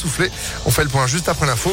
souffler. On fait le point juste après l'info.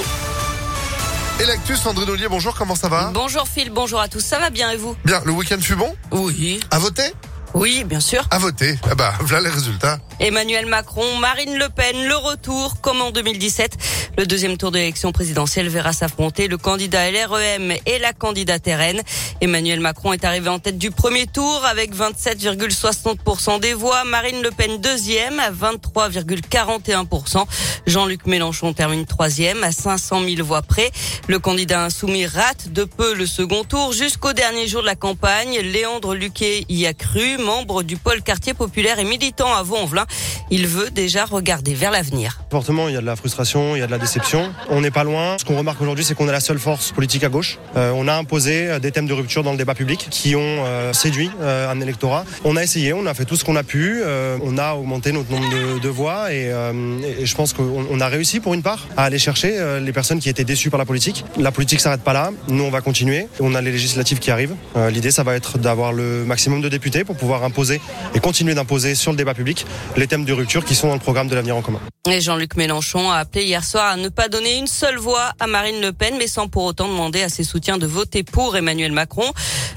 Et l'actu, Sandrine Ollier, bonjour, comment ça va Bonjour Phil, bonjour à tous, ça va bien et vous Bien, le week-end fut bon Oui. À voter Oui, bien sûr. À voter. Ah bah, voilà les résultats. Emmanuel Macron, Marine Le Pen, le retour comme en 2017. Le deuxième tour de l'élection présidentielle verra s'affronter le candidat LREM et la candidate RN. Emmanuel Macron est arrivé en tête du premier tour avec 27,60% des voix. Marine Le Pen deuxième à 23,41%. Jean-Luc Mélenchon termine troisième à 500 000 voix près. Le candidat insoumis rate de peu le second tour jusqu'au dernier jour de la campagne. Léandre Luquet y a cru, membre du pôle quartier populaire et militant à Vaux-en-Velin. Il veut déjà regarder vers l'avenir. Fortement, il y a de la frustration, il y a de la déception. On n'est pas loin. Ce qu'on remarque aujourd'hui, c'est qu'on est la seule force politique à gauche. Euh, on a imposé euh, des thèmes de rupture dans le débat public qui ont euh, séduit euh, un électorat. On a essayé, on a fait tout ce qu'on a pu. euh, on a augmenté notre nombre de, voix et, je pense qu'on on a réussi pour une part à aller chercher les personnes qui étaient déçues par la politique. La politique s'arrête pas là. Nous, on va continuer. On a les législatives qui arrivent. L'idée, ça va être d'avoir le maximum de députés pour pouvoir imposer et continuer d'imposer sur le débat public les thèmes de rupture qui sont dans le programme de l'avenir en commun. Jean-Luc Mélenchon a appelé hier soir à ne pas donner une seule voix à Marine Le Pen, mais sans pour autant demander à ses soutiens de voter pour Emmanuel Macron.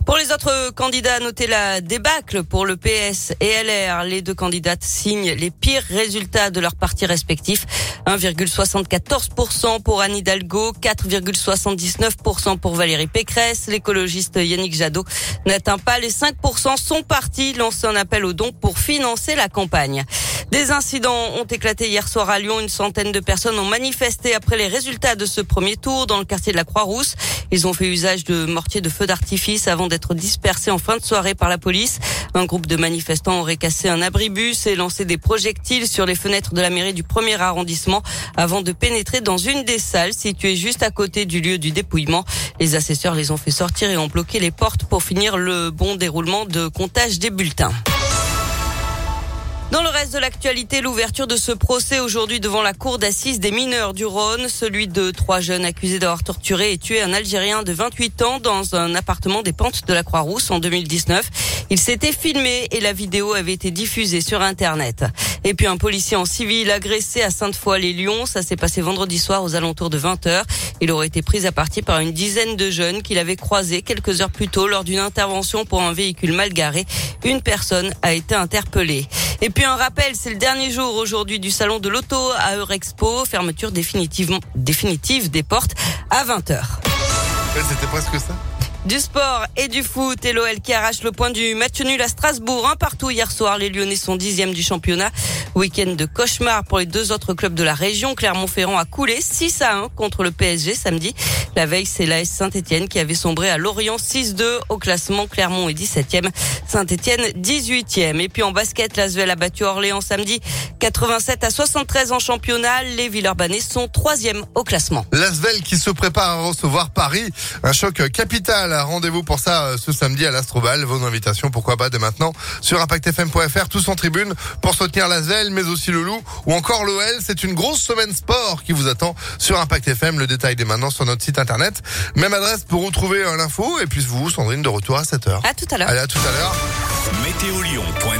Pour les autres candidats, notez la débâcle pour le PS et LR. Les deux candidates signent les pires résultats de leurs partis respectifs. 1,74% pour Anne Hidalgo, 4,79% pour Valérie Pécresse. L'écologiste Yannick Jadot n'atteint pas les 5%. Son parti lance un appel aux dons pour financer la campagne. Des incidents ont éclaté hier soir à Lyon. Une centaine de personnes ont manifesté après les résultats de ce premier tour dans le quartier de la Croix-Rousse. Ils ont fait usage de mortiers de feu d'artifice avant d'être dispersés en fin de soirée par la police. Un groupe de manifestants aurait cassé un abribus et lancé des projectiles sur les fenêtres de la mairie du premier arrondissement avant de pénétrer dans une des salles situées juste à côté du lieu du dépouillement. Les assesseurs les ont fait sortir et ont bloqué les portes pour finir le bon déroulement de comptage des bulletins. Dans le reste de l'actualité, l'ouverture de ce procès aujourd'hui devant la cour d'assises des mineurs du Rhône, celui de trois jeunes accusés d'avoir torturé et tué un Algérien de 28 ans dans un appartement des pentes de la Croix-Rousse en 2019. Il s'était filmé et la vidéo avait été diffusée sur Internet. Et puis un policier en civil agressé à Sainte-Foy-les-Lyons, ça s'est passé vendredi soir aux alentours de 20h. Il aurait été pris à partie par une dizaine de jeunes qu'il avait croisés quelques heures plus tôt lors d'une intervention pour un véhicule mal garé. Une personne a été interpellée. Et puis un rappel, c'est le dernier jour aujourd'hui du salon de l'auto à Eurexpo, fermeture définitive, définitive des portes à 20h. Ouais, C'était presque ça. Du sport et du foot et l'OL qui arrache le point du match nul à Strasbourg. Un partout hier soir, les Lyonnais sont dixièmes du championnat. Week-end de cauchemar pour les deux autres clubs de la région. Clermont-Ferrand a coulé 6 à 1 contre le PSG samedi. La veille, c'est l'AS Saint-Etienne qui avait sombré à Lorient 6-2 au classement. Clermont est 17e, Saint-Etienne 18e. Et puis en basket, l'Asvel a battu Orléans samedi 87 à 73 en championnat. Les Villeurbanais sont troisième au classement. L'Asvel qui se prépare à recevoir Paris. Un choc capital. Rendez-vous pour ça euh, ce samedi à l'Astrobal. Vos invitations, pourquoi pas, dès maintenant sur ImpactFM.fr. Tous en tribune pour soutenir l'Asvel, mais aussi le Loup ou encore l'OL. C'est une grosse semaine sport qui vous attend sur Impact FM. Le détail dès maintenant sur notre site internet. Même adresse pour retrouver euh, l'info. Et puis vous, Sandrine, de retour à 7h. À tout à l'heure. Allez, à tout à l'heure. Météolion.net